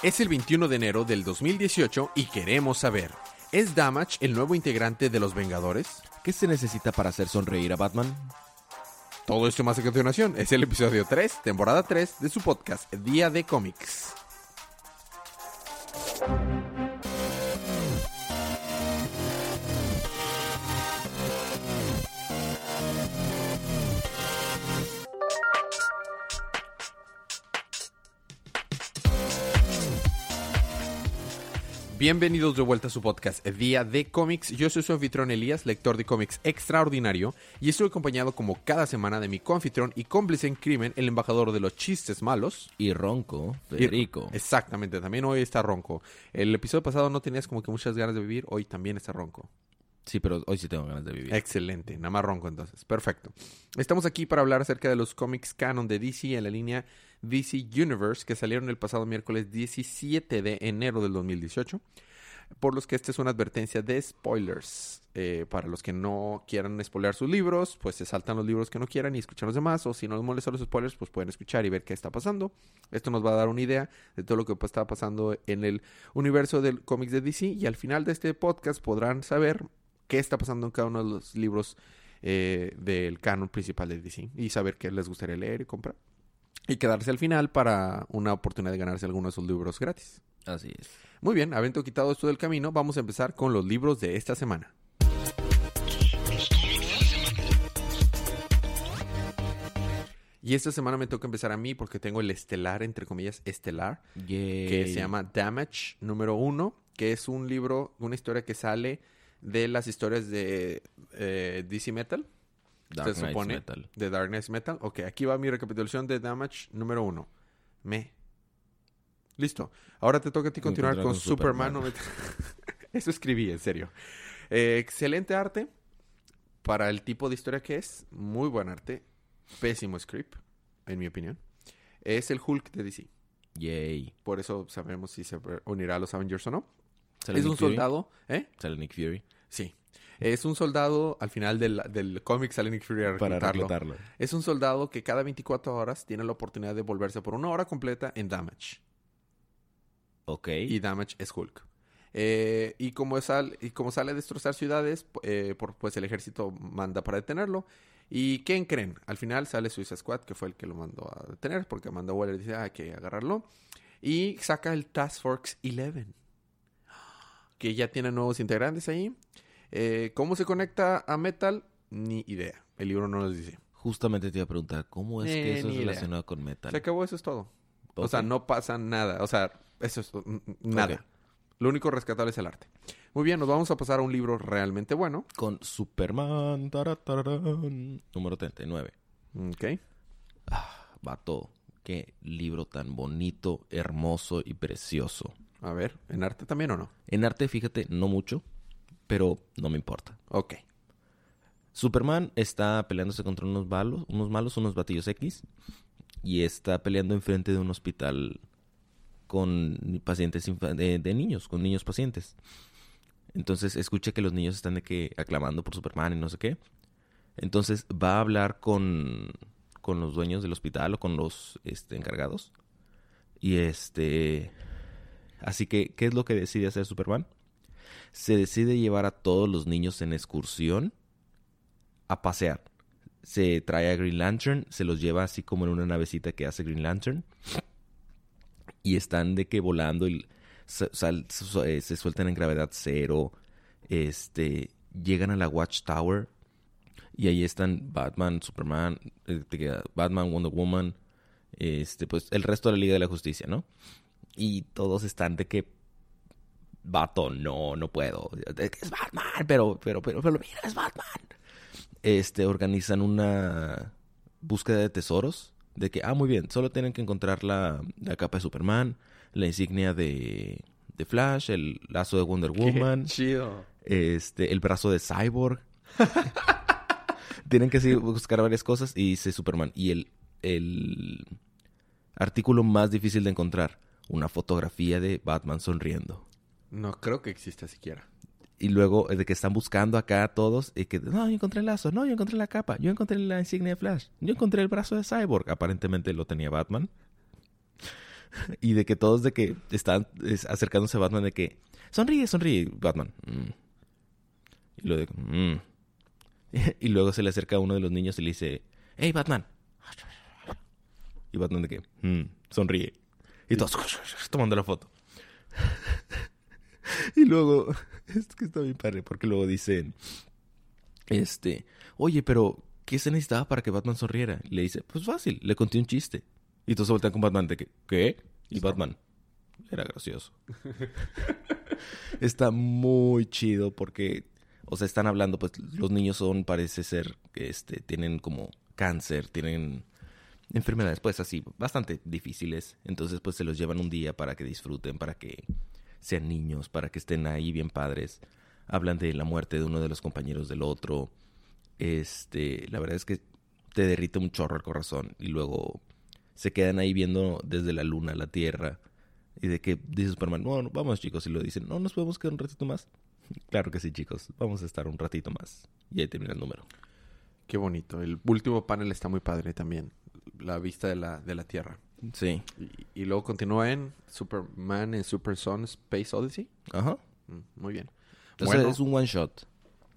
Es el 21 de enero del 2018 y queremos saber, ¿es Damage el nuevo integrante de los Vengadores? ¿Qué se necesita para hacer sonreír a Batman? Todo esto más a continuación es el episodio 3, temporada 3 de su podcast Día de Cómics. Bienvenidos de vuelta a su podcast Día de Cómics. Yo soy su anfitrión Elías, lector de cómics extraordinario, y estoy acompañado como cada semana de mi coanfitrión y cómplice en crimen, el embajador de los chistes malos. Y Ronco, Federico. Y- exactamente, también hoy está ronco. El episodio pasado no tenías como que muchas ganas de vivir, hoy también está ronco. Sí, pero hoy sí tengo ganas de vivir. Excelente, nada más ronco entonces. Perfecto. Estamos aquí para hablar acerca de los cómics canon de DC en la línea DC Universe que salieron el pasado miércoles 17 de enero del 2018. Por los que esta es una advertencia de spoilers. Eh, para los que no quieran spoilear sus libros, pues se saltan los libros que no quieran y escuchan los demás. O si no les molestan los spoilers, pues pueden escuchar y ver qué está pasando. Esto nos va a dar una idea de todo lo que pues, está pasando en el universo del cómics de DC. Y al final de este podcast podrán saber qué está pasando en cada uno de los libros eh, del canon principal de DC y saber qué les gustaría leer y comprar. Y quedarse al final para una oportunidad de ganarse algunos de esos libros gratis. Así es. Muy bien, habiendo quitado esto del camino, vamos a empezar con los libros de esta semana. Y esta semana me toca empezar a mí porque tengo el estelar, entre comillas, estelar, que se llama Damage número uno, que es un libro, una historia que sale de las historias de eh, DC Metal. Dark se supone Metal. de Dark Knight Metal. Ok, aquí va mi recapitulación de Damage número uno. Me. Listo. Ahora te toca a ti continuar con, Superman. Superman. Eso escribí, en serio. Eh, excelente arte para el tipo de historia que es. Muy buen arte. Pésimo script, en mi opinión. Es el Hulk de DC. Yay. Por eso sabremos si se unirá a los Avengers o no. ¿Sale es Nick un Fury? soldado, ¿eh? Sale Nick Fury. Sí. Es un soldado, al final del, del cómic sale Nick Fury a Para reclutarlo. reclutarlo. Es un soldado que cada 24 horas tiene la oportunidad de volverse por una hora completa en Damage. Ok. Y Damage es Hulk. Eh, y, como sal- y como sale a destrozar ciudades, eh, por- pues el ejército manda para detenerlo. ¿Y quién creen? Al final sale Suicide Squad, que fue el que lo mandó a detener, porque Amanda Waller dice, ah, hay que agarrarlo. Y saca el Task Force 11, que ya tiene nuevos integrantes ahí. Eh, ¿Cómo se conecta a Metal? Ni idea. El libro no nos dice. Justamente te iba a preguntar, ¿cómo es Eh, que eso es idea. relacionado con Metal? Se acabó, eso es todo. O sea, no pasa nada. O sea, eso es nada. Lo único rescatable es el arte. Muy bien, nos vamos a pasar a un libro realmente bueno. Con Superman. número 39. Ok. Vato, qué libro tan bonito, hermoso y precioso. A ver, ¿en arte también o no? En arte, fíjate, no mucho, pero no me importa. Ok. Superman está peleándose contra unos malos, unos malos, unos batillos X, y está peleando enfrente de un hospital con pacientes de niños, con niños pacientes. Entonces escucha que los niños están de que aclamando por Superman y no sé qué. Entonces va a hablar con, con los dueños del hospital o con los este, encargados. Y este. Así que, ¿qué es lo que decide hacer Superman? Se decide llevar a todos los niños en excursión a pasear. Se trae a Green Lantern, se los lleva así como en una navecita que hace Green Lantern. Y están de que volando y su- eh, se sueltan en gravedad cero. Este, llegan a la Watchtower y ahí están Batman, Superman, eh, Batman, Wonder Woman, este, pues el resto de la Liga de la Justicia, ¿no? Y todos están de que vato, no, no puedo. Es Batman, pero, pero, pero, pero mira, es Batman. Este, organizan una búsqueda de tesoros. De que, ah, muy bien, solo tienen que encontrar la, la capa de Superman, la insignia de, de Flash, el lazo de Wonder Woman, chido. este, el brazo de Cyborg. Tienen que sí, buscar varias cosas y dice Superman. Y el, el artículo más difícil de encontrar, una fotografía de Batman sonriendo. No creo que exista siquiera. Y luego eh, de que están buscando acá a todos y que, no, yo encontré el lazo, no, yo encontré la capa, yo encontré la insignia de Flash, yo encontré el brazo de Cyborg. Aparentemente lo tenía Batman. Y de que todos de que están es, acercándose a Batman de que sonríe, sonríe, Batman. mm. Y luego de "Mm". Y luego se le acerca a uno de los niños y le dice, hey Batman. Y Batman de que "Mm", sonríe. Y todos tomando la foto. Y luego, es que está bien padre, porque luego dicen, este, oye, pero ¿qué se necesitaba para que Batman sonriera? Y le dice, pues fácil, le conté un chiste. Y todos se voltean con Batman de que, ¿qué? Y Batman, era gracioso. Está muy chido porque, o sea, están hablando, pues los niños son, parece ser, este, tienen como cáncer, tienen enfermedades, pues así, bastante difíciles. Entonces, pues se los llevan un día para que disfruten, para que sean niños, para que estén ahí bien padres. Hablan de la muerte de uno de los compañeros del otro. Este, la verdad es que te derrite un chorro el corazón y luego se quedan ahí viendo desde la luna la tierra y de que dice Superman, no, no, vamos chicos, y lo dicen, no, nos podemos quedar un ratito más. Claro que sí, chicos, vamos a estar un ratito más. Y ahí termina el número. Qué bonito. El último panel está muy padre también. La vista de la, de la Tierra. Sí. Y, y luego continúa en Superman en Super Son Space Odyssey. Ajá. Mm, muy bien. Entonces Bueno. es un one shot.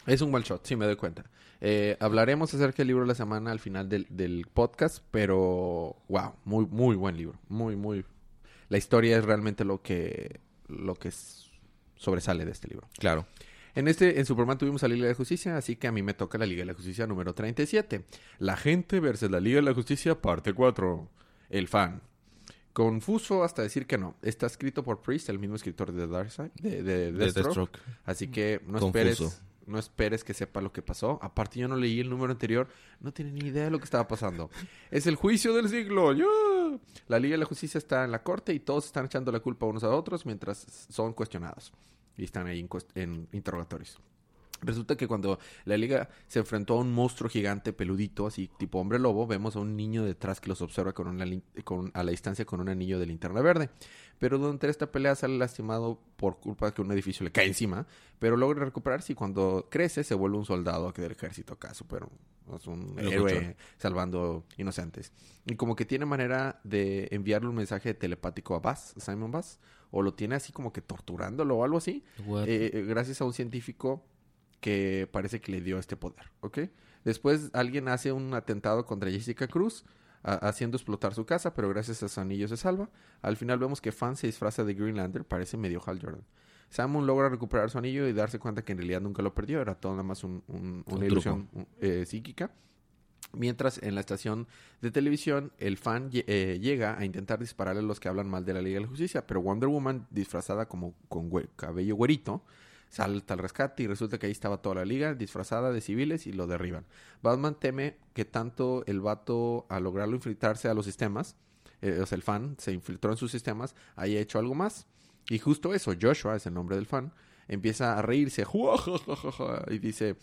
Es un one shot, sí, me doy cuenta. Eh, hablaremos acerca del libro de la semana al final del, del podcast, pero wow, muy, muy buen libro. Muy, muy. La historia es realmente lo que, lo que sobresale de este libro. Claro. En este, en Superman tuvimos a la Liga de la Justicia, así que a mí me toca la Liga de la Justicia número 37. La gente versus la Liga de la Justicia, parte 4. El fan. Confuso hasta decir que no. Está escrito por Priest, el mismo escritor de Darkseid, de, de, De Deathstroke. Deathstroke. Así que no Confuso. esperes, no esperes que sepa lo que pasó. Aparte yo no leí el número anterior, no tiene ni idea de lo que estaba pasando. es el juicio del siglo. La Liga de la Justicia está en la corte y todos están echando la culpa unos a otros mientras son cuestionados y están ahí en interrogatorios. Resulta que cuando la liga se enfrentó a un monstruo gigante peludito, así tipo hombre lobo, vemos a un niño detrás que los observa con una con- a la distancia con un anillo de linterna verde. Pero durante esta pelea sale lastimado por culpa de que un edificio le cae encima, pero logra recuperarse y cuando crece se vuelve un soldado del ejército acá, super, es un héroe salvando inocentes. Y como que tiene manera de enviarle un mensaje telepático a Bass, Simon Bass, o lo tiene así como que torturándolo o algo así, eh, eh, gracias a un científico que parece que le dio este poder, ¿ok? Después alguien hace un atentado contra Jessica Cruz, haciendo explotar su casa, pero gracias a su anillo se salva. Al final vemos que Fan se disfraza de Greenlander, parece medio Hal Jordan. Samun logra recuperar su anillo y darse cuenta que en realidad nunca lo perdió, era todo nada más un- un- una Un ilusión eh, psíquica. Mientras en la estación de televisión el fan eh, llega a intentar dispararle a los que hablan mal de la Liga de la Justicia, pero Wonder Woman disfrazada como con cabello güerito salta al rescate y resulta que ahí estaba toda la liga disfrazada de civiles y lo derriban. Batman teme que tanto el vato al lograrlo infiltrarse a los sistemas, eh, o sea el fan se infiltró en sus sistemas, haya hecho algo más. Y justo eso, Joshua es el nombre del fan, empieza a reírse y dice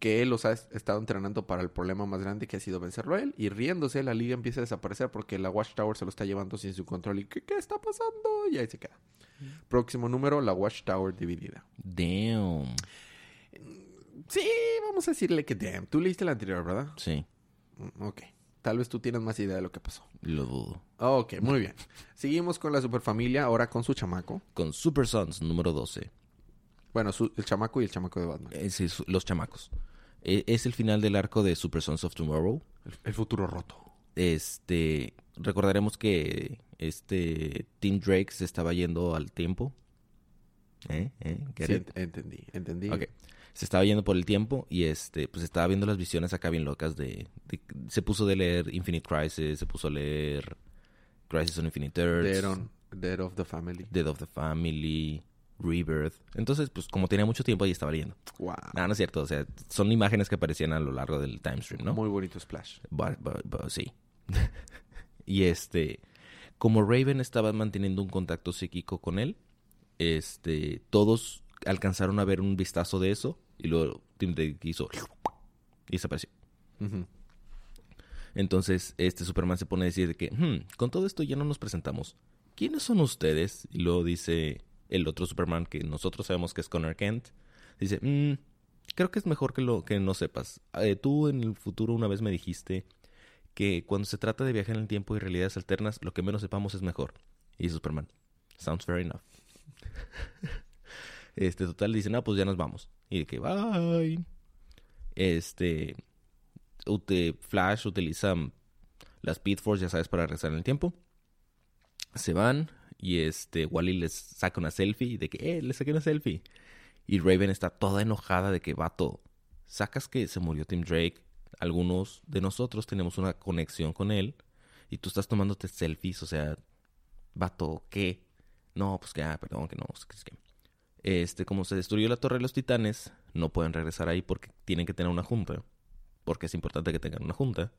que él los ha est- estado entrenando para el problema más grande que ha sido vencerlo a él. Y riéndose, la liga empieza a desaparecer porque la Watchtower se lo está llevando sin su control. ¿Y qué, qué está pasando? Y ahí se queda. Próximo número, la Watchtower dividida. Damn. Sí, vamos a decirle que damn. Tú leíste la anterior, ¿verdad? Sí, Mm, Ok. Tal vez tú tienes más idea de lo que pasó. lo dudo. Ok, muy bien. Seguimos con la superfamilia, ahora con su chamaco. Con Super Sons número 12. Bueno, su- el chamaco y el chamaco de Batman. Es, es- los chamacos. E- Es el final del arco de Super Sons of Tomorrow. El, el futuro roto. Este, recordaremos que este Tim Drake se estaba yendo al tiempo. ¿Eh? ¿Eh? Sí, entendí, entendí. Ok. Se estaba yendo por el tiempo y este, pues estaba viendo las visiones acá bien locas de, de- se puso de leer Infinite Crisis, se puso a leer Crisis on Infinite Earths, Dead, on- Dead of the Family. Dead of the Family, Rebirth. Entonces, pues como tenía mucho tiempo ahí estaba leyendo. Wow. No, no es cierto, o sea, son imágenes que aparecían a lo largo del time stream, ¿no? Muy bonito splash. Sí. y este, como Raven estaba manteniendo un contacto psíquico con él, este, todos alcanzaron a ver un vistazo de eso y luego Tim Drake hizo y desapareció. Entonces, este Superman se pone a decir de que, "Hmm, con todo esto ya no nos presentamos. ¿Quiénes son ustedes? Y luego dice el otro Superman que nosotros sabemos que es Connor Kent. Dice, "Mm, creo que es mejor que lo que no sepas. Eh, tú en el futuro una vez me dijiste que cuando se trata de viajar en el tiempo y realidades alternas, lo que menos sepamos es mejor. Y Superman, sounds fair enough. este, total, dice, no, pues ya nos vamos. Y de que, bye. Este, Flash utiliza las Speed Force, ya sabes, para regresar en el tiempo. Se van y este, Wally les saca una selfie de que, eh, le saqué una selfie. Y Raven está toda enojada de que, vato, sacas que se murió Tim Drake. Algunos de nosotros tenemos una conexión con él. Y tú estás tomándote selfies, o sea, vato, ¿qué? No, pues que, ah, perdón, que no, es que, Este, como se destruyó la Torre de los Titanes, no pueden regresar ahí porque tienen que tener una junta. Porque es importante que tengan una junta.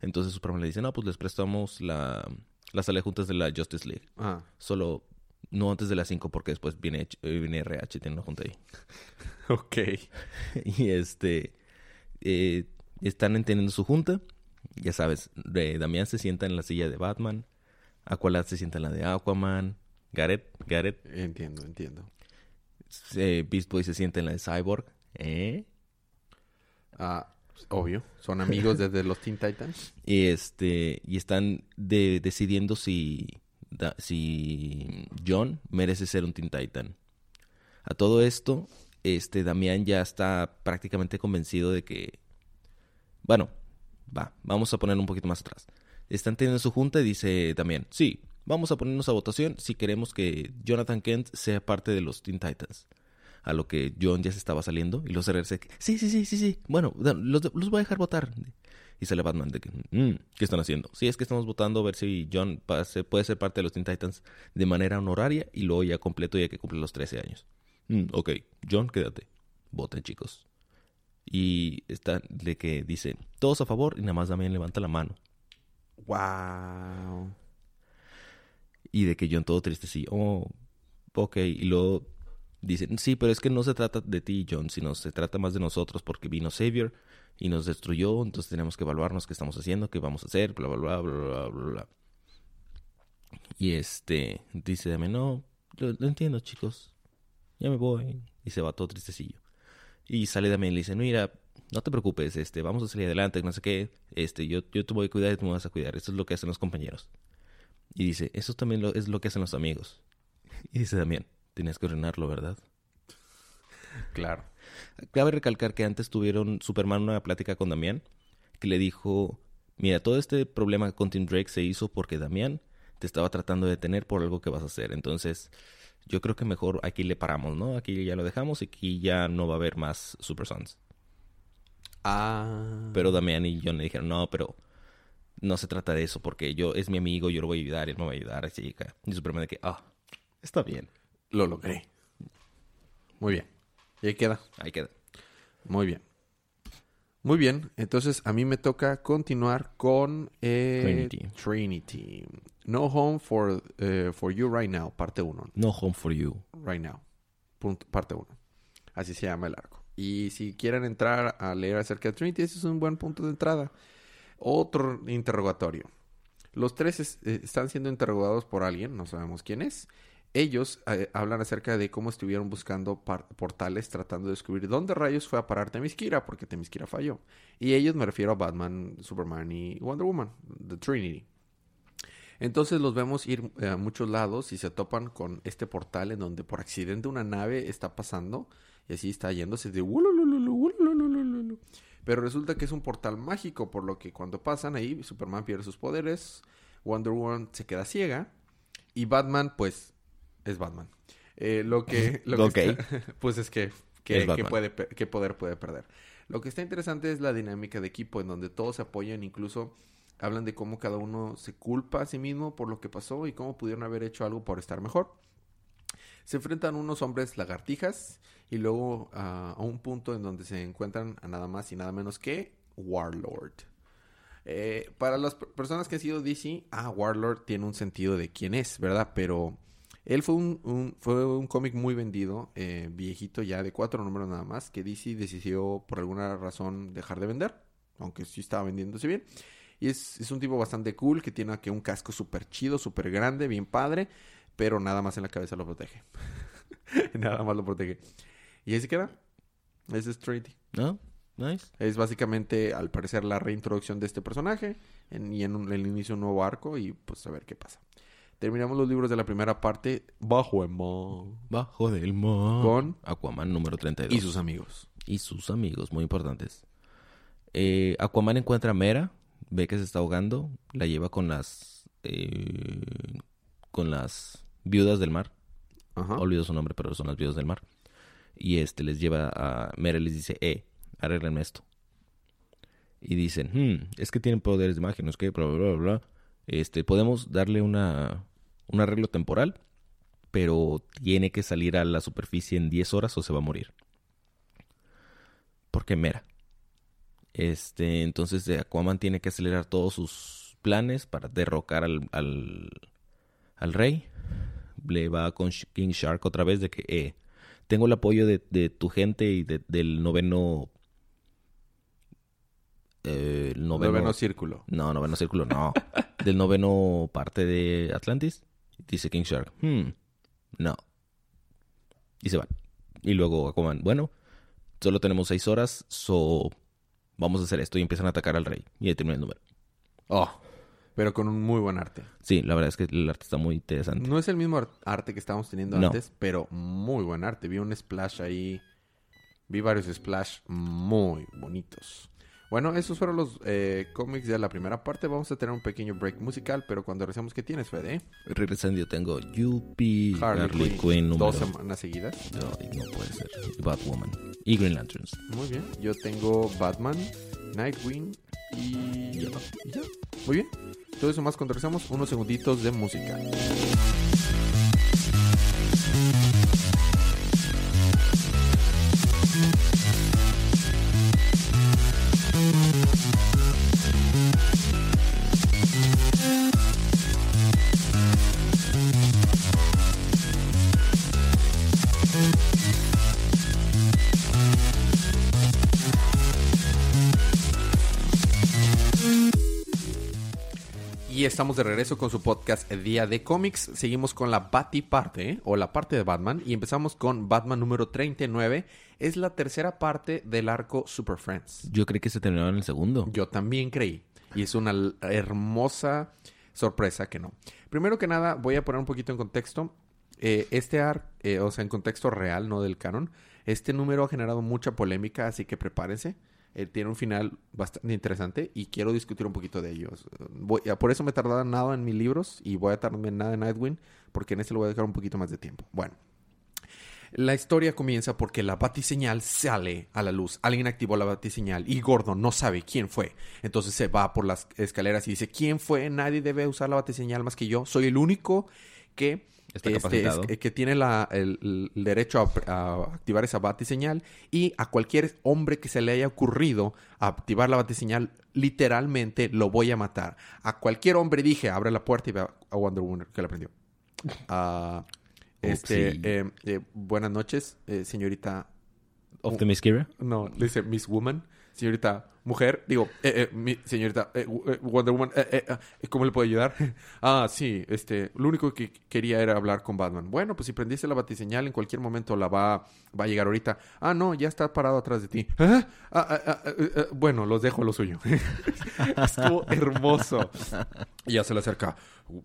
Entonces Superman le dice, no, pues les prestamos la, la sala de juntas de la Justice League. Ah. Solo no antes de las 5 porque después viene, eh, viene RH, tiene una junta ahí. ok. y este, eh, están entendiendo su junta. Ya sabes, Damián se sienta en la silla de Batman. Aqualad se sienta en la de Aquaman. Gareth, Gareth. Entiendo, entiendo. Beast Boy se sienta en la de Cyborg. ¿Eh? Ah, obvio. Son amigos desde los Teen Titans. Y este, y están decidiendo si, si John merece ser un Teen Titan. A todo esto, este Damián ya está prácticamente convencido de que, bueno, va, vamos a poner un poquito más atrás. Están teniendo su junta y dice Damián, sí, vamos a ponernos a votación si queremos que Jonathan Kent sea parte de los Teen Titans. A lo que John ya se estaba saliendo y los RRC, sí, sí, sí, sí, sí, bueno, los, los voy a dejar votar. Y sale Batman de que, mm, ¿qué están haciendo? Sí, es que estamos votando a ver si John puede ser parte de los Teen Titans de manera honoraria y luego ya completo ya que cumple los 13 años. Mm, ok, John, quédate. Voten, chicos. Y está de que dice, todos a favor y nada más Damián levanta la mano. Wow. Y de que John todo triste, sí, oh, ok. Y luego dicen, sí, pero es que no se trata de ti, John, sino se trata más de nosotros porque vino Savior y nos destruyó, entonces tenemos que evaluarnos qué estamos haciendo, qué vamos a hacer, bla, bla, bla, bla, bla, bla. Y este, dice Dame, no, lo, entiendo, chicos, ya me voy. Y se va todo tristecillo. Y sale Dame y le dice, mira, no te preocupes, este, vamos a salir adelante, no sé qué, este, yo, yo te voy a cuidar y tú me vas a cuidar, esto es lo que hacen los compañeros. Y dice, eso también es lo que hacen los amigos. Y dice Damián, tienes que ordenarlo, ¿verdad? Claro. Cabe recalcar que antes tuvieron Superman una plática con Damián que le dijo, mira, todo este problema con Tim Drake se hizo porque Damián te estaba tratando de detener por algo que vas a hacer. Entonces, yo creo que mejor aquí le paramos, ¿no? Aquí ya lo dejamos y aquí ya no va a haber más Super Sons. Ah. Pero Damián y John le dijeron, no, pero no se trata de eso porque yo es mi amigo, yo lo voy a ayudar, él me va a ayudar, así Y Superman de que, ah, está bien. Lo logré. Muy bien. Y ahí queda. Ahí queda. Muy bien. Muy bien. Entonces a mí me toca continuar con eh, Trinity. No Home for, eh, for You Right Now, parte 1. No Home for You. Right Now. parte 1. Así se llama el arco. Y si quieren entrar a leer acerca de Trinity, ese es un buen punto de entrada. Otro interrogatorio. Los tres eh, están siendo interrogados por alguien, no sabemos quién es ellos eh, hablan acerca de cómo estuvieron buscando portales tratando de descubrir dónde rayos fue a parar Temiskira, porque Temiskira falló. Y ellos me refiero a Batman, Superman y Wonder Woman, The Trinity. Entonces los vemos ir eh, a muchos lados y se topan con este portal en donde por accidente una nave está pasando y así está yéndose de pero resulta que es un portal mágico, por lo que cuando pasan ahí, Superman pierde sus poderes, Wonder Woman se queda ciega y Batman pues es Batman. Eh, lo que, lo que pues es que, que, puede, qué poder puede perder. Lo que está interesante es la dinámica de equipo en donde todos se apoyan, incluso hablan de cómo cada uno se culpa a sí mismo por lo que pasó y cómo pudieron haber hecho algo por estar mejor. Se enfrentan unos hombres lagartijas y luego a un punto en donde se encuentran a nada más y nada menos que Warlord. Eh, para las personas que han sido DC, ah, Warlord tiene un sentido de quién es, ¿verdad? Pero él fue un, fue un cómic muy vendido, eh, viejito ya, de cuatro números nada más, que DC decidió por alguna razón dejar de vender, aunque sí estaba vendiéndose bien. Y es, es un tipo bastante cool, que tiene aquí un casco súper chido, súper grande, bien padre, pero nada más en la cabeza lo protege. nada más lo protege. Y ahí se queda. Ese es Trinity. ¿No? Nice. Es básicamente, al parecer, la reintroducción de este personaje en, y en el inicio de un nuevo arco y pues a ver qué pasa. Terminamos los libros de la primera parte bajo el mar Bajo del mar. con Aquaman número 32. y sus amigos. y sus amigos, muy importantes. Eh, Aquaman encuentra a Mera, ve que se está ahogando, la lleva con las eh, con las viudas del mar. Ajá. Olvido su nombre, pero son las viudas del mar. Y este les lleva a Mera les dice, eh, arreglenme esto. Y dicen, "Hmm, es que tienen poderes de magia, no es que, bla, bla, bla, bla. Este, podemos darle una, un arreglo temporal, pero tiene que salir a la superficie en 10 horas o se va a morir. Porque Mera. Este, entonces Aquaman tiene que acelerar todos sus planes para derrocar al, al, al rey. Le va con King Shark otra vez de que, eh, tengo el apoyo de, de tu gente y de- del noveno... eh, el noveno, Noveno círculo. no, noveno círculo, no. Del noveno parte de Atlantis. Dice King Shark. Hmm, no. Y se van. Y luego Aquaman, bueno, solo tenemos seis horas, so vamos a hacer esto. Y empiezan a atacar al rey. Y ahí termina el número. Oh, pero con un muy buen arte. Sí, la verdad es que el arte está muy interesante. No es el mismo ar- arte que estábamos teniendo No. antes, pero muy buen arte. Vi un splash ahí. Vi varios splash muy bonitos. Bueno, esos fueron los eh, cómics de la primera parte. Vamos a tener un pequeño break musical, pero cuando regresemos, ¿qué tienes, Fede? Regresando yo tengo Yuppie, Harley, Harley, Quinn, número... dos semanas seguidas. Ay, no puede ser. Batwoman. Y Green Lanterns. Muy bien. Yo tengo Batman, Nightwing y... Ya. y ya. Muy bien. Todo eso más cuando regresemos, unos segunditos de música. Y estamos de regreso con su podcast Día de Cómics. Seguimos con la Bati parte, ¿eh? o la parte de Batman, y empezamos con Batman número 39. Es la tercera parte del arco Super Friends. Yo creí que se terminaba en el segundo. Yo también creí. Y es una hermosa sorpresa que no. Primero que nada, voy a poner un poquito en contexto. Eh, este arc, eh, o sea, en contexto real, no del canon, este número ha generado mucha polémica, así que prepárense. Eh, tiene un final bastante interesante y quiero discutir un poquito de ellos. Eh, voy- por eso me he tardado nada en mis libros y voy a tardarme nada en Nightwing, porque en este le voy a dejar un poquito más de tiempo. Bueno. La historia comienza porque la batiseñal sale a la luz. Alguien activó la batiseñal y Gordon no sabe quién fue. Entonces se va por las escaleras y dice, ¿quién fue? Nadie debe usar la batiseñal más que yo. Soy el único que, Está este, es- que tiene la- el, el derecho a, a activar esa batiseñal y a cualquier hombre que se le haya ocurrido activar la batiseñal, literalmente lo voy a matar. A cualquier hombre dije, abre la puerta y ve a Wonder Woman que la prendió. Ah, este, Upsi. eh, eh, buenas noches, eh, señorita. Optimus Kira. No, le dice Miss Woman, señorita mujer. Digo, eh, eh, señorita eh, eh, Wonder Woman, eh, ¿cómo le puedo ayudar? ah, sí, este, lo único que quería era hablar con Batman. Bueno, pues si prendiste la batiseñal, en cualquier momento la va, va a llegar ahorita. Ah, no, ya está parado atrás de ti. ¿Ah? Ah, ah, bueno, los dejo a lo suyo. Estuvo hermoso. Y ya se le acerca.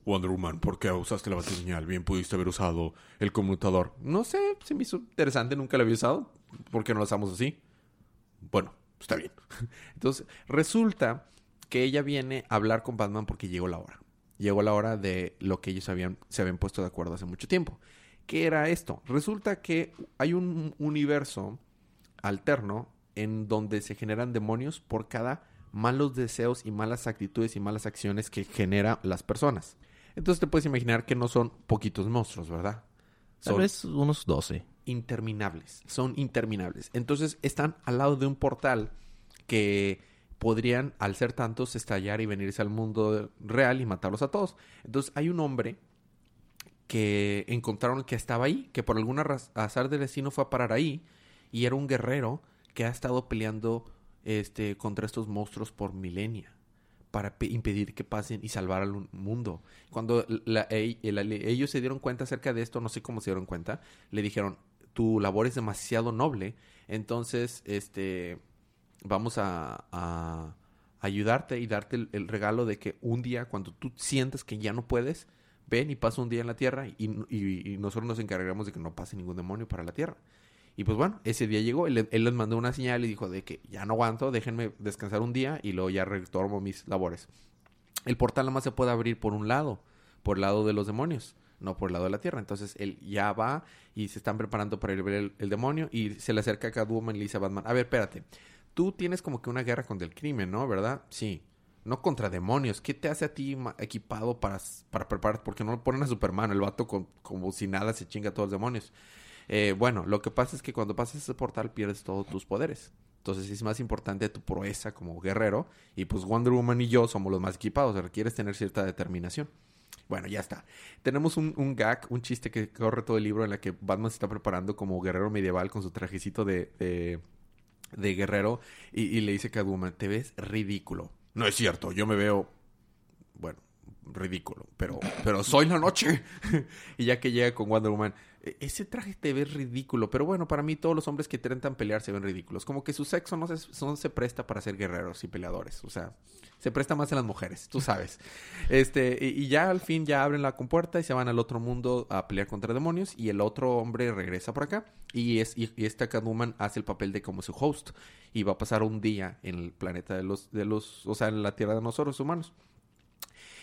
Wonder Woman, ¿por qué usaste la batiseñal? Bien pudiste haber usado el conmutador. No sé, se me hizo interesante, nunca lo había usado. ¿Por qué no lo usamos así? Bueno, está bien. Entonces, resulta que ella viene a hablar con Batman porque llegó la hora. Llegó la hora de lo que ellos habían, se habían puesto de acuerdo hace mucho tiempo. ¿Qué era esto? Resulta que hay un universo alterno en donde se generan demonios por cada malos deseos y malas actitudes y malas acciones que genera las personas. Entonces te puedes imaginar que no son poquitos monstruos, ¿verdad? Tal Son vez unos 12. Interminables. Son interminables. Entonces están al lado de un portal que podrían, al ser tantos, estallar y venirse al mundo real y matarlos a todos. Entonces hay un hombre que encontraron que estaba ahí, que por alguna azar del destino fue a parar ahí, y era un guerrero que ha estado peleando este, contra estos monstruos por milenia para pe- impedir que pasen y salvar al un- mundo. Cuando ellos se dieron cuenta acerca de esto, no sé cómo se dieron cuenta, le dijeron, tu labor es demasiado noble, entonces este, vamos a, ayudarte y darte el, regalo de que un día, cuando tú sientas que ya no puedes, ven y pasa un día en la Tierra y, nosotros nos encargamos de que no pase ningún demonio para la Tierra. Y pues bueno, ese día llegó, él, él les mandó una señal y dijo de que ya no aguanto, déjenme descansar un día y luego ya retomo mis labores. El portal nada más se puede abrir por un lado, por el lado de los demonios, no por el lado de la Tierra. Entonces él ya va y se están preparando para ir ver el, demonio y se le acerca a Catwoman y le dice a Batman, a ver, espérate, tú tienes como que una guerra contra el crimen, ¿no? ¿Verdad? Sí no contra demonios. ¿Qué te hace a ti equipado para, para preparar? Porque no lo ponen a Superman, el vato con, como si nada se chinga a todos los demonios. Eh, bueno, lo que pasa es que cuando pasas ese portal pierdes todos tus poderes. Entonces es más importante tu proeza como guerrero. Y pues Wonder Woman y yo somos los más equipados. requieres tener cierta determinación. Bueno, ya está. Tenemos un, un, gag, un chiste que corre todo el libro en la que Batman se está preparando como guerrero medieval con su trajecito de, de, guerrero. Y, le dice a Catwoman, te ves ridículo. No es cierto, yo me veo, bueno, ridículo, pero, pero soy la noche. y ya que llega con Wonder Woman, ese traje te ve ridículo, pero bueno, para mí todos los hombres que intentan pelear se ven ridículos. Como que su sexo no se, no se presta para ser guerreros y peleadores, o sea, se presta más en las mujeres, tú sabes. Este, y, ya al fin ya abren la compuerta y se van al otro mundo a pelear contra demonios y el otro hombre regresa por acá y es y, esta Catwoman hace el papel de como su host y va a pasar un día en el planeta de los de los, o sea, en la tierra de nosotros humanos.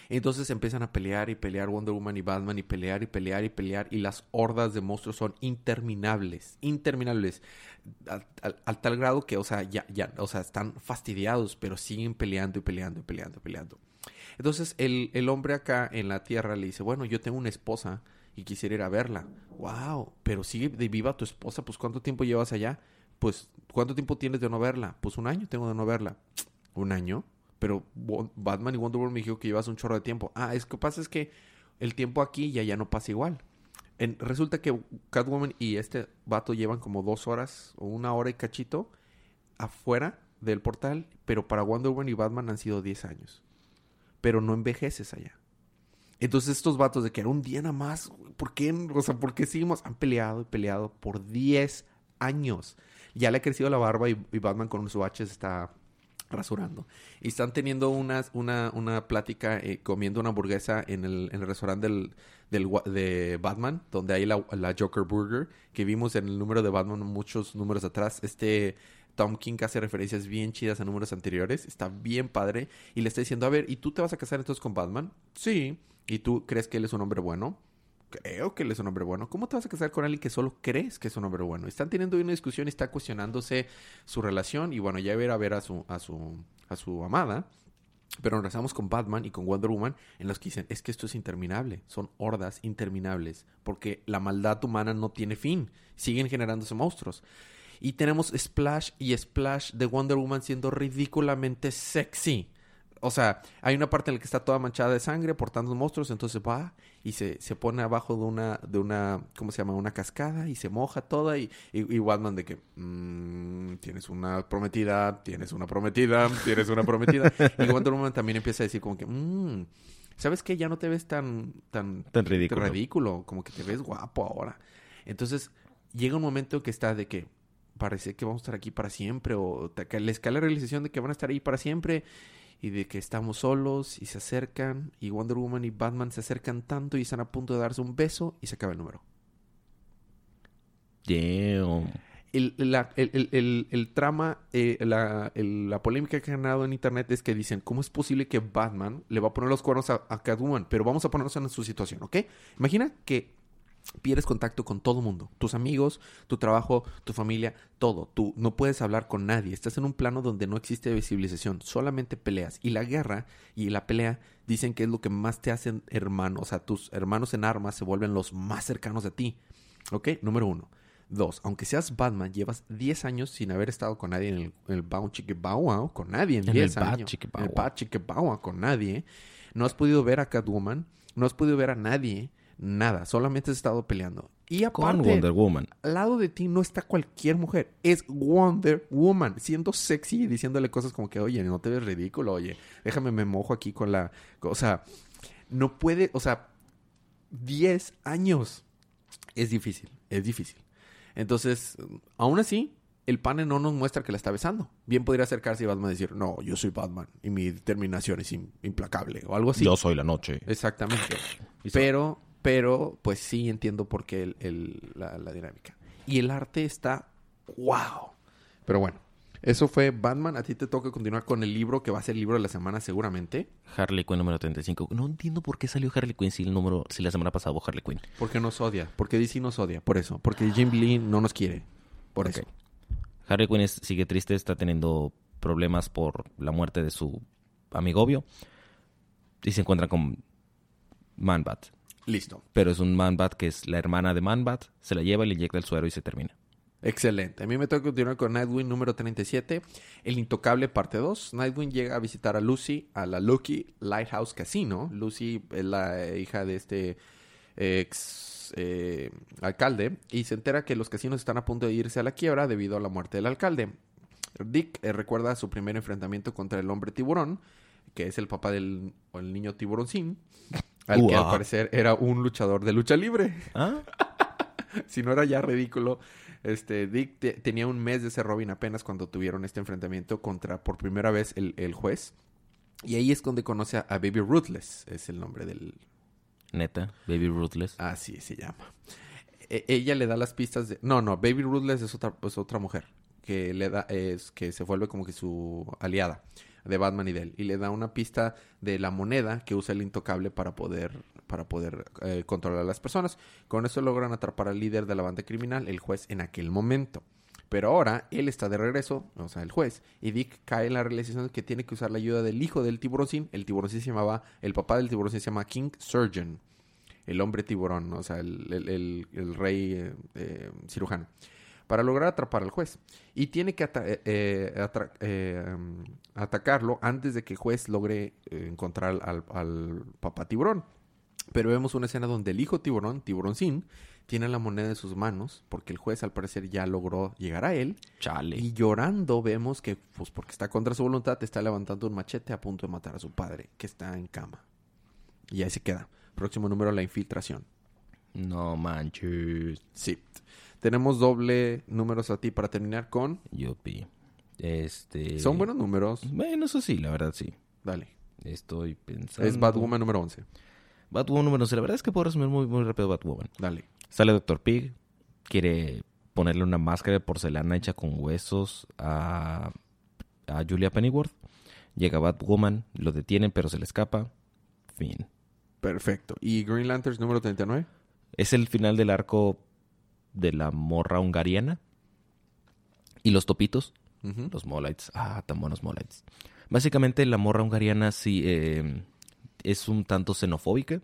Entonces empiezan a pelear y pelear Wonder Woman y Batman y pelear y pelear y pelear y las hordas de monstruos son interminables, interminables al, tal grado que, o sea, ya, ya, o sea, están fastidiados, pero siguen peleando y peleando y peleando y peleando. Entonces el, el hombre acá en la tierra le dice, bueno, yo tengo una esposa y quisiera ir a verla. Wow, pero sigue de viva tu esposa, pues ¿cuánto tiempo llevas allá? Pues, ¿cuánto tiempo tienes de no verla? Pues un año tengo de no verla. ¿Un año? Pero Batman y Wonder Woman me dijeron que llevas un chorro de tiempo. Ah, es que pasa es que el tiempo aquí ya ya no pasa igual resulta que Catwoman y este vato llevan como dos horas o una hora y cachito afuera del portal, pero para Wonder Woman y Batman han sido 10 años. Pero no envejeces allá. Entonces estos vatos de que era un día nada más, ¿por qué? O sea, ¿por qué seguimos? Han peleado y peleado por 10 años. Ya le ha crecido la barba y, Batman con su H está rasurando. Y están teniendo una, una, una plática eh, comiendo una hamburguesa en el, en el restaurante del, del, de Batman, donde hay la, la, Joker Burger, que vimos en el número de Batman muchos números atrás. Este Tom King hace referencias bien chidas a números anteriores. Está bien padre. Y le está diciendo, a ver, ¿y tú te vas a casar entonces con Batman? Sí. ¿Y tú crees que él es un hombre bueno? Creo que él es un hombre bueno. ¿Cómo te vas a casar con alguien que solo crees que es un hombre bueno? Están teniendo una discusión y está cuestionándose su relación. Y bueno, ya ver a ver a su, a su, a su amada. Pero regresamos con Batman y con Wonder Woman en los que dicen, es que esto es interminable, son hordas interminables, porque la maldad humana no tiene fin, siguen generándose monstruos. Y tenemos Splash y Splash de Wonder Woman siendo ridículamente sexy o sea, hay una parte en la que está toda manchada de sangre por tantos monstruos, entonces va y se, se pone abajo de una, de una, ¿cómo se llama? Una cascada y se moja toda y, y, Batman de que, mmm, tienes una prometida, tienes una prometida, tienes una prometida. y Wonder Woman también empieza a decir como que, mmm, ¿sabes qué? Ya no te ves tan, tan, tan ridículo. ridículo, como que te ves guapo ahora. Entonces, llega un momento que está de que parece que vamos a estar aquí para siempre o que les cae la realización de que van a estar ahí para siempre y de que estamos solos y se acercan y Wonder Woman y Batman se acercan tanto y están a punto de darse un beso y se acaba el número. Damn. El, el, trama, eh, la, la, polémica que ha ganado en internet es que dicen, ¿cómo es posible que Batman le va a poner los cuernos a, a Catwoman? Pero vamos a ponernos en su situación, ¿ok? Imagina que pierdes contacto con todo mundo, tus amigos, tu trabajo, tu familia, todo. Tú no puedes hablar con nadie. Estás en un plano donde no existe visibilización, solamente peleas. Y la guerra y la pelea dicen que es lo que más te hacen hermanos. O sea, tus hermanos en armas se vuelven los más cercanos a ti. ¿Ok? Número uno. Dos, aunque seas Batman, llevas 10 años sin haber estado con nadie en el, en el Bao con nadie en 10 años. En el Bat con nadie. No has podido ver a Catwoman, no has podido ver a nadie Nada, solamente has estado peleando. Y aparte, Con Wonder Woman. Al lado de ti no está cualquier mujer, es Wonder Woman, siendo sexy y diciéndole cosas como que, oye, no te ves ridículo, oye, déjame me mojo aquí con la... O sea, no puede, o sea, 10 años. Es difícil, es difícil. Entonces, aún así, el panel no nos muestra que la está besando. Bien podría acercarse y Batman decir, no, yo soy Batman y mi determinación es im- implacable o algo así. Yo soy la noche. Exactamente. Pero, pero, pues sí entiendo por qué el- el- la, la dinámica. Y el arte está wow. Pero bueno, eso fue Batman. A ti te toca continuar con el libro que va a ser el libro de la semana seguramente. Harley Quinn número 35. No entiendo por qué salió Harley Quinn si el número, si la semana pasada hubo Harley Quinn. Porque nos odia. Porque DC nos odia. Por eso. Porque Jim Lee no nos quiere. Por eso. Harley Quinn es- sigue triste, está teniendo problemas por la muerte de su amigo obvio. Y se encuentra con Man-Bat. Listo. Pero es un Man-Bat que es la hermana de Man-Bat. Se la lleva, le inyecta el suero y se termina. Excelente. A mí me toca continuar con Nightwing número 37, El Intocable parte 2. Nightwing llega a visitar a Lucy a la Lucky Lighthouse Casino. Lucy es la hija de este ex eh, alcalde y se entera que los casinos están a punto de irse a la quiebra debido a la muerte del alcalde. Dick eh, recuerda su primer enfrentamiento contra el hombre tiburón, que es el papá del el niño tiburoncín, al que al parecer era un luchador de lucha libre Ah, si no era ya ridículo, este Dick te- tenía un mes de ser Robin apenas cuando tuvieron este enfrentamiento contra por primera vez el, el juez. Y ahí es donde conoce a, a Baby Ruthless, es el nombre del... neta, Baby Ruthless. Así se llama. E- ella le da las pistas de... No, no, Baby Ruthless es otra, pues, otra mujer que le da, es que se vuelve como que su aliada de Batman y de él. Y le da una pista de la moneda que usa el intocable para poder, para poder eh, controlar a las personas. Con eso logran atrapar al líder de la banda criminal, el juez, en aquel momento. Pero ahora él está de regreso, o sea, el juez, y Dick cae en la realización que tiene que usar la ayuda del hijo del tiburoncín. El tiburoncín se llamaba, el papá del tiburoncín se llama King Surgeon, el hombre tiburón, o sea, el, el- el- el rey eh, eh, cirujano, para lograr atrapar al juez. Y tiene que ata- eh, eh, eh, um, atacarlo antes de que el juez logre encontrar al, al papá tiburón. Pero vemos una escena donde el hijo tiburón, tiburoncín, tiene la moneda en sus manos, porque el juez al parecer ya logró llegar a él. Chale. Y llorando vemos que, pues porque está contra su voluntad, está levantando un machete a punto de matar a su padre, que está en cama. Y ahí se queda. Próximo número, la infiltración. No manches. Sí. Tenemos doble números a ti para terminar con... Yupi. Este. Son buenos números. Bueno, eso sí, la verdad sí. Dale. Estoy pensando. Es Batwoman número 11. Batwoman número 11. La verdad es que puedo resumir muy, muy rápido Batwoman. Dale. Sale Doctor Pig. Quiere ponerle una máscara de porcelana hecha con huesos a, a Julia Pennyworth. Llega Batwoman. Lo detienen, pero se le escapa. Fin. Perfecto. ¿Y Green Lanterns número 39? Es el final del arco de la morra hungariana. Y los topitos. Ujú. Los Molites. Ah, tan buenos Molites. Básicamente la morra hungariana sí eh, es un tanto xenofóbica.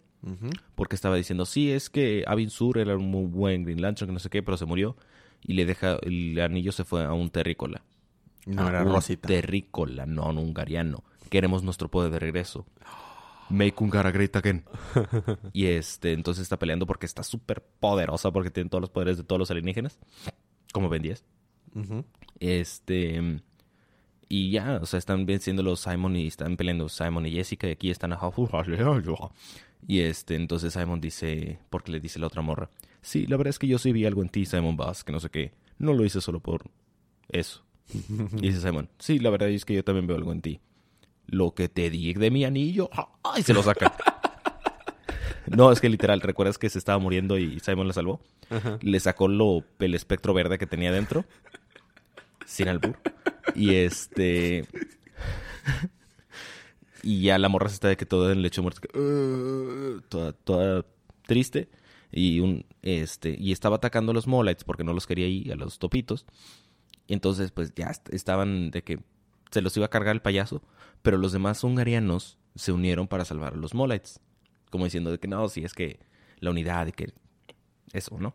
Porque estaba diciendo, sí, es que Avin Sur era un muy buen Green Lantern, que no sé qué, pero se murió. Y le deja, el anillo se fue a un terrícola. No, A era un Rosita. Terrícola, no a un hungariano. Queremos nuestro poder de regreso. Make Hungara great again. y este, entonces está peleando porque está súper poderosa, porque tiene todos los poderes de todos los alienígenas. Como Ben 10. Ujú. Este. Y ya, o sea, están venciendo los Simon y están peleando Simon y Jessica. Y aquí están. Y este, entonces Simon dice. Porque le dice la otra morra. Sí, la verdad es que yo sí vi algo en ti, Simon Bass, que no sé qué. No lo hice solo por eso. Y dice Simon. Sí, la verdad es que yo también veo algo en ti. Lo que te di de mi anillo. ¡Ay! Se lo saca. No, es que literal, ¿recuerdas que se estaba muriendo y Simon la salvó? Ajá. le sacó lo, el espectro verde que tenía dentro. Sin albur. Y este. y ya la morra se está de que todo en el lecho muerto. "Uh", toda, toda triste. Y un este. Y estaba atacando a los Molites porque no los quería ahí, a los topitos. Y entonces, pues ya est- estaban de que se los iba a cargar el payaso. Pero los demás hungarianos se unieron para salvar a los Molites. Como diciendo de que no, si es que la unidad y que. Eso, ¿no?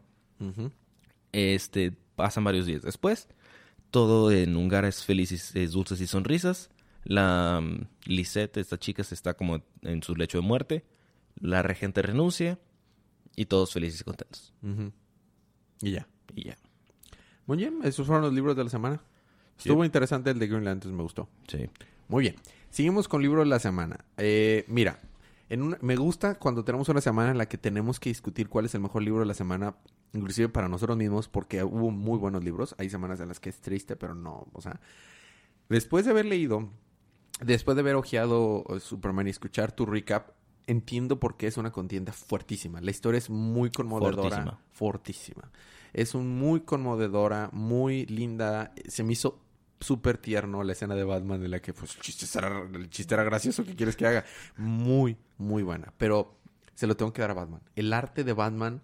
Este, pasan varios días después. Todo en Hungara es feliz y es dulces y sonrisas. La mm, Lisette, esta chica, se está como en su lecho de muerte. La regente renuncia. Y todos felices y contentos. Y ya. Y ya. Muy bien, esos fueron los libros de la semana. Sí. Estuvo interesante el de Green Lanterns, me gustó. Sí. Muy bien. Seguimos con libro de la semana. Eh, mira, en una- me gusta cuando tenemos una semana en la que tenemos que discutir cuál es el mejor libro de la semana inclusive para nosotros mismos, porque hubo muy buenos libros. Hay semanas en las que es triste, pero no, o sea, después de haber leído, después de haber ojeado eh, Superman y escuchar tu recap, entiendo por qué es una contienda fuertísima. La historia es muy conmovedora, Fortísima. fortísima. Es un muy conmovedora, muy linda. Se me hizo súper tierno la escena de Batman de la que pues el chiste, era, el chiste era gracioso, ¿qué quieres que haga? Muy, muy buena. Pero se lo tengo que dar a Batman. El arte de Batman,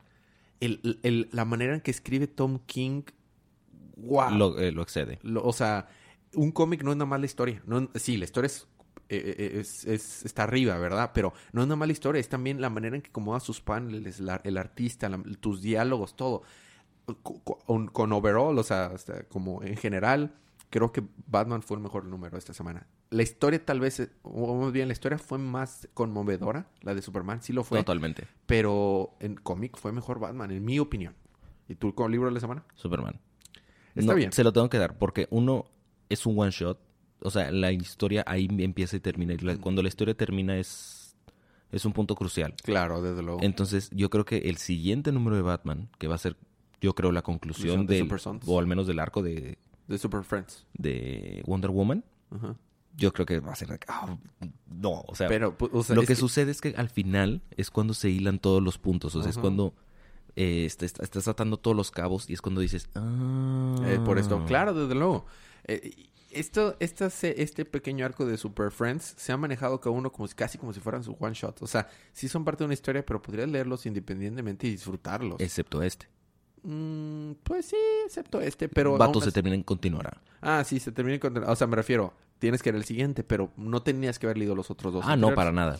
el, el- la manera en que escribe Tom King, wow. Lo, eh, lo excede. Lo- o sea, un cómic no es nada más la historia. No, sí, la historia es, eh, eh, es- es- está arriba, ¿verdad? Pero no es nada más la historia, es también la manera en que acomoda sus paneles, la- el artista, la- tus diálogos, todo. Co- co- Con, con overall, o sea, como en general, creo que Batman fue el mejor número esta semana. La historia tal vez, eh, o más bien, la historia fue más conmovedora, la de Superman, sí lo fue. Totalmente. Pero en cómic fue mejor Batman, en mi opinión. ¿Y tú con libro de la semana? Superman. Está No, bien. Se lo tengo que dar porque uno es un one shot. O sea, la historia ahí empieza y termina. Y la- cuando la historia termina es, es un punto crucial. Claro, desde luego. Entonces, yo creo que el siguiente número de Batman, que va a ser, yo creo, la conclusión De del, o al menos del arco de, De Super Friends. de Wonder Woman, Ajá. yo creo que va a ser... ah, no, o sea, Pero, pu- o sea, lo es que, sucede es que al final es cuando se hilan todos los puntos. O sea, es cuando eh, est- est- estás atando todos los cabos y es cuando dices... Ah, eh, por esto, claro, desde luego. Eh, esto, esta este pequeño arco de Super Friends se ha manejado cada uno como si- casi como si fueran su one shot. O sea, sí son parte de una historia, pero podrías leerlos independientemente y disfrutarlos. Excepto este. Mm, pues sí, excepto este, pero... Vato se así- termina en continuará. Ah, sí, se termina con... O sea, me refiero, tienes que leer el siguiente, pero no tenías que haber leído los otros dos. Ah, no, para nada.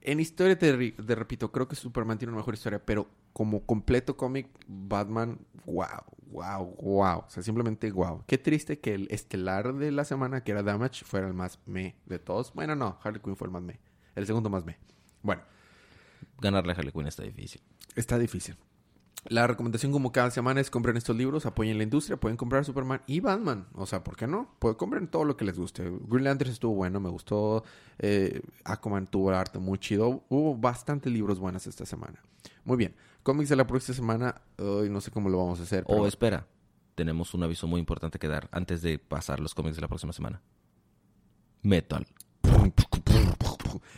En historia, te, te repito, creo que Superman tiene una mejor historia, pero como completo cómic, Batman, wow, wow, wow. O sea, simplemente wow. Qué triste que el estelar de la semana, que era Damage, fuera el más me de todos. Bueno, no, Harley Quinn fue el más me. El segundo más me. Bueno, Ganarle a Harley Quinn está difícil. está difícil. La recomendación como cada semana es compren estos libros, apoyen la industria, pueden comprar Superman y Batman. O sea, ¿por qué no? Pues compren todo lo que les guste. Green Lantern estuvo bueno, me gustó. Eh, Aquaman tuvo arte muy chido. Hubo bastantes libros buenos esta semana. Muy bien. Cómics de la próxima semana, ay, no sé cómo lo vamos a hacer. Pero- espera, tenemos un aviso muy importante que dar antes de pasar los cómics de la próxima semana. Metal.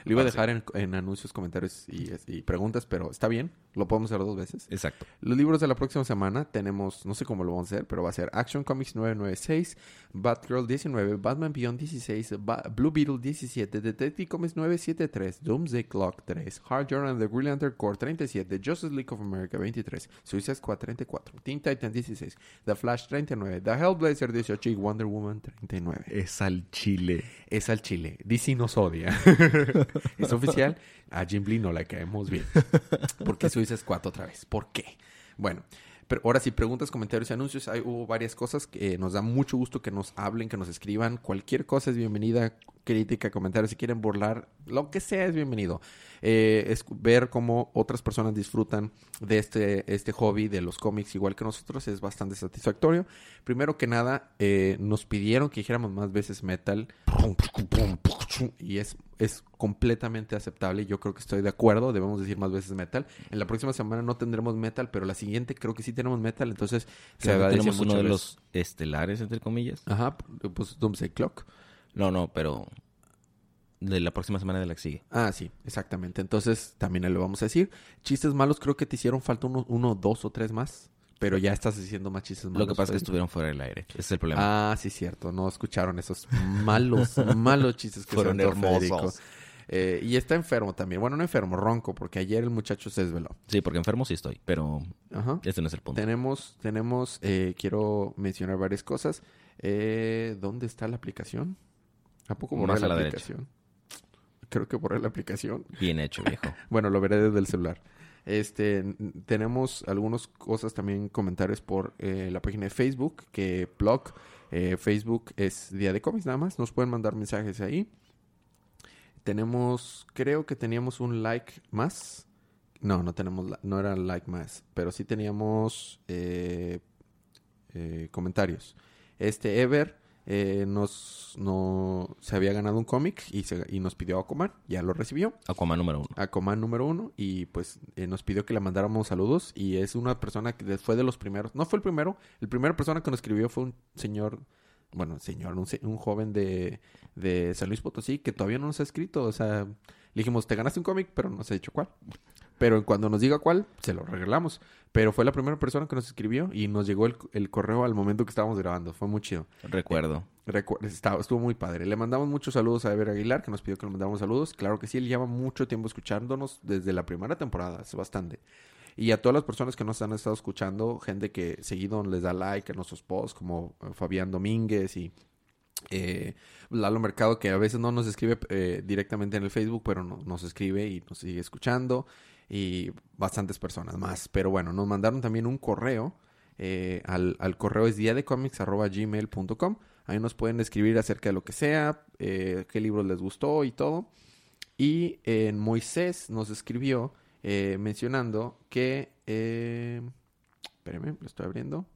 Lo iba a dejar en, en anuncios, comentarios y, y preguntas, pero está bien. Lo podemos hacer dos veces. Exacto. Los libros de la próxima semana tenemos, no sé cómo lo vamos a hacer, pero va a ser Action Comics 996, Batgirl 19, Batman Beyond 16, Ba- Blue Beetle 17, Detective Comics 973, Doomsday Clock 3, Hard Journal and the Green Lantern Corps 37, Justice League of America 23, Suicide Squad 34, Teen Titan 16, The Flash 39, The Hellblazer 18 y Wonder Woman 39. Es al chile. Es al chile. DC nos odia. es oficial. A Jim Lee no le caemos bien. ¿Por qué Suicide Squad otra vez? ¿Por qué? Bueno, pero ahora sí, preguntas, comentarios y anuncios. Hay, hubo varias cosas que eh, nos da mucho gusto que nos hablen, que nos escriban. Cualquier cosa es bienvenida. Crítica, comentarios. Si quieren burlar, lo que sea es bienvenido. Eh, es ver cómo otras personas disfrutan de este, este hobby de los cómics igual que nosotros es bastante satisfactorio. Primero que nada, eh, nos pidieron que dijéramos más veces metal. Y es, es completamente aceptable. Yo creo que estoy de acuerdo. Debemos decir más veces metal. En la próxima semana no tendremos metal, pero la siguiente creo que sí tenemos metal. Entonces se va a tenemos uno de veces. los estelares, entre comillas. Ajá, pues Doomsday Clock. No, no, pero de la próxima semana de la que sigue. Ah, sí, exactamente. Entonces también le vamos a decir. Chistes malos, creo que te hicieron falta uno, uno dos o tres más. Pero ya estás diciendo más chistes malos. Lo que pasa es que estuvieron fuera del aire. Ese es el problema. Ah, sí, cierto. No escucharon esos malos, malos chistes que Fueron hermosos. Eh, y está enfermo también. Bueno, no enfermo, ronco, porque ayer el muchacho se desveló. Sí, porque enfermo sí estoy, pero Ajá. este no es el punto. Tenemos, tenemos, eh, quiero mencionar varias cosas. Eh, ¿Dónde está la aplicación? ¿A poco borré la, derecha. aplicación? Creo que borré la aplicación. Bien hecho, viejo. Bueno, lo veré desde el celular. Este, tenemos algunas cosas también, comentarios por eh, la página de Facebook, que blog, eh, Facebook es Día de Cómics nada más, nos pueden mandar mensajes ahí. Tenemos, creo que teníamos un like más. No, no tenemos, no era like más, pero sí teníamos eh, comentarios. Este Ever eh, nos, no, se había ganado un cómic y, se- y nos pidió Aquaman. Ya lo recibió. Aquaman número uno. Aquaman número uno y pues eh, nos pidió que le mandáramos saludos y es una persona que fue de los primeros, no fue el primero, el primera persona que nos escribió fue un señor, bueno, señor, un, un joven de, de San Luis Potosí que todavía no nos ha escrito, o sea, le dijimos, te ganaste un cómic, pero no se ha dicho cuál. Pero cuando nos diga cuál, se lo regalamos. Pero fue la primera persona que nos escribió y nos llegó el, el correo al momento que estábamos grabando. Fue muy chido. Recuerdo. Recu- estaba- estuvo muy padre. Le mandamos muchos saludos a Ever Aguilar, que nos pidió que le mandáramos saludos. Claro que sí, él lleva mucho tiempo escuchándonos desde la primera temporada, es bastante. Y a todas las personas que nos han estado escuchando, gente que seguido les da like a nuestros posts, como eh, Fabián Domínguez y eh, Lalo Mercado, que a veces no nos escribe eh, directamente en el Facebook, pero no- nos escribe y nos sigue escuchando. Y bastantes personas más. Pero bueno, nos mandaron también un correo. eh, al, al correo es diadecomics.gmail.com. Ahí nos pueden escribir acerca de lo que sea, eh, qué libros les gustó y todo. Y en Moisés nos escribió eh, mencionando que... Eh, espérame, lo estoy abriendo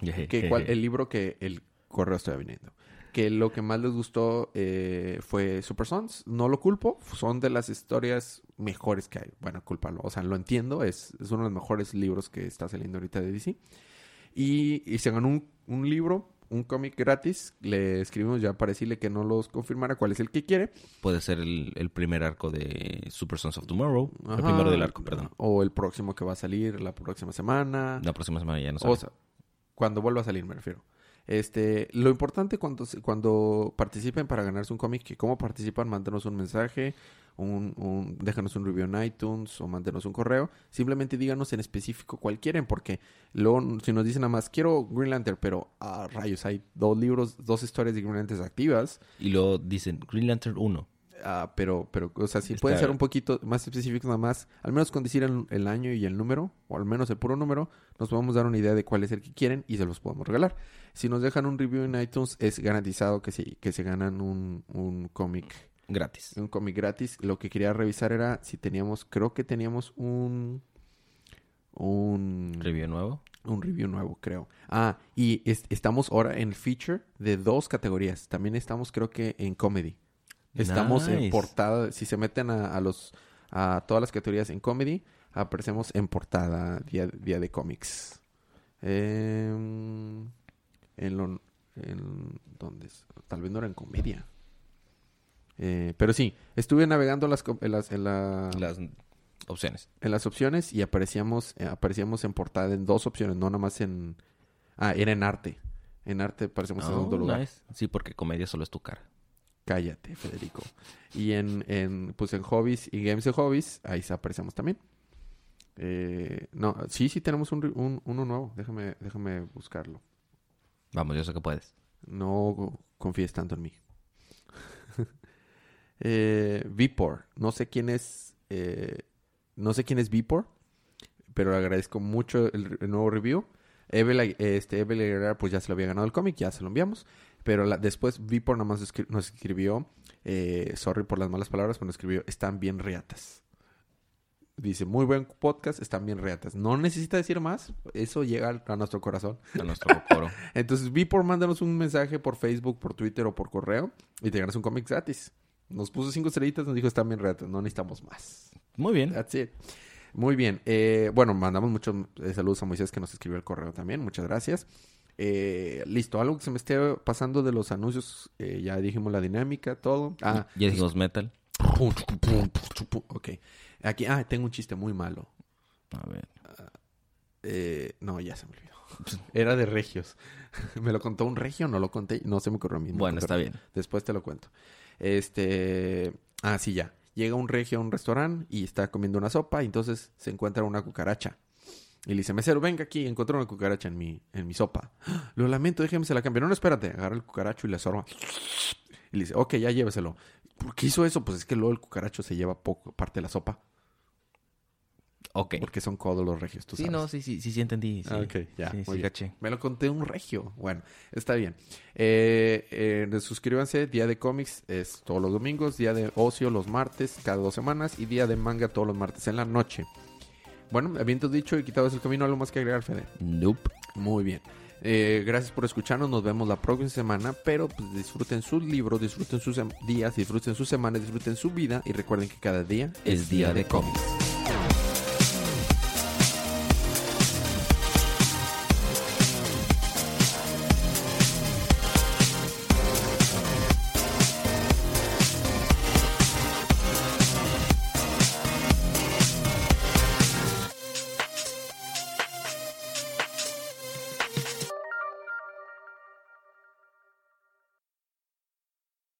que cuál- el libro que el correo estoy abriendo. Que lo que más les gustó eh, fue Super Sons. No lo culpo, son de las historias mejores que hay. Bueno, culpalo. O sea, lo entiendo, es, es uno de los mejores libros que está saliendo ahorita de DC. Y, y se ganó un, un libro, un cómic gratis. Le escribimos ya para decirle que no los confirmara cuál es el que quiere. Puede ser el, el primer arco de Super Sons of Tomorrow. El primero del arco, perdón. O el próximo que va a salir la próxima semana. La próxima semana ya no sé. O sea, cuando vuelva a salir, me refiero. Este, lo importante cuando, cuando participen para ganarse un cómic, que cómo participan, mándenos un mensaje, un, un, déjanos un review en iTunes o mándenos un correo. Simplemente díganos en específico cuál quieren, porque luego si nos dicen nada más, quiero Green Lantern, pero ah, rayos, hay dos libros, dos historias de Green Lantern activas. Y luego dicen Green Lantern 1. Ah, pero, pero, o sea, si Está- pueden ser un poquito más específicos nada más, al menos con decir el, el año y el número, o al menos el puro número, nos podemos dar una idea de cuál es el que quieren y se los podemos regalar. Si nos dejan un review en iTunes, es garantizado que, sí, que se ganan un, un cómic Gratis. un cómic gratis. Lo que quería revisar era si teníamos, creo que teníamos un... Un Review nuevo. un review nuevo, creo. Ah, y es- estamos ahora en feature de dos categorías. También estamos, creo que, en comedy. Estamos en portada. Si se meten a, a los a todas las categorías en comedy, aparecemos en portada día, día de cómics. Em, en lo, en ¿dónde es? Tal vez no era en comedia. Eh, pero sí, estuve navegando las, en las, en la- Las opciones. en las opciones y aparecíamos, eh, aparecíamos en portada en dos opciones, no nada más en... Ah, era en arte. En arte aparecemos en Oh, segundo lugar. nice. Sí, porque comedia solo es tu cara. Cállate, Federico. Y en, en, pues en hobbies y games de hobbies, ahí aparecemos también. Eh, no, sí, sí tenemos un, uno nuevo. Déjame, déjame buscarlo. Vamos, yo sé que puedes. No confíes tanto en mí. eh, Vipor. No sé quién es. eh, no sé quién es Vipor. Pero le agradezco mucho el, el nuevo review. Evel, este, Evel pues ya se lo había ganado el cómic, ya se lo enviamos. Pero la- después Vipor nomás escri- nos escribió. eh, sorry por las malas palabras, pero nos escribió. Están bien reatas. Dice, muy buen podcast, están bien reatas. No necesita decir más. Eso llega a nuestro corazón. A nuestro coro. Entonces, vi por mándanos un mensaje por Facebook, por Twitter o por correo y te ganas un cómic gratis. Nos puso cinco estrellitas, nos dijo están bien reatas, no necesitamos más. Muy bien. That's it. Muy bien. Eh, bueno, mandamos muchos eh, saludos a Moisés que nos escribió el correo también. Muchas gracias. Eh, listo, algo que se me esté pasando de los anuncios. eh, ya dijimos la dinámica, todo. Ah, Ya dijimos metal. ok. Aquí, ah, tengo un chiste muy malo. A ver. Eh, no, ya se me olvidó. Era de regios. ¿Me lo contó un regio? No lo conté. No se me ocurrió a mí. Bueno, está bien. Después te lo cuento. Este. Ah, sí, ya. Llega un regio a un restaurante y está comiendo una sopa y entonces se encuentra una cucaracha. Y le dice, mesero, venga aquí, encontré una cucaracha en mi, en mi sopa. "Ah, Lo lamento, déjeme se la cambiar. No, no, espérate. Agarra el cucaracho y le sorba. Y le dice, ok, ya lléveselo. ¿Por qué hizo eso? Pues es que luego el cucaracho se lleva poco parte de la sopa. Ok. Porque son codos los regios, tú Sí, sabes. no, sí, sí, sí, sí entendí. Sí. Ah, ok, ya, Sí, muy sí, bien. caché. Me lo conté un regio. Bueno, está bien. Eh, eh, suscríbanse. Día de cómics es todos los domingos. Día de ocio los martes, cada dos semanas. Y día de manga todos los martes en la noche. Bueno, habiendo dicho y quitado ese camino, ¿algo más que agregar, Fede? Nope. Muy bien. Eh, gracias por escucharnos. Nos vemos la próxima semana. Pero pues, disfruten sus libros, disfruten sus días, disfruten su semana, disfruten su vida. Y recuerden que cada día Es día de cómics.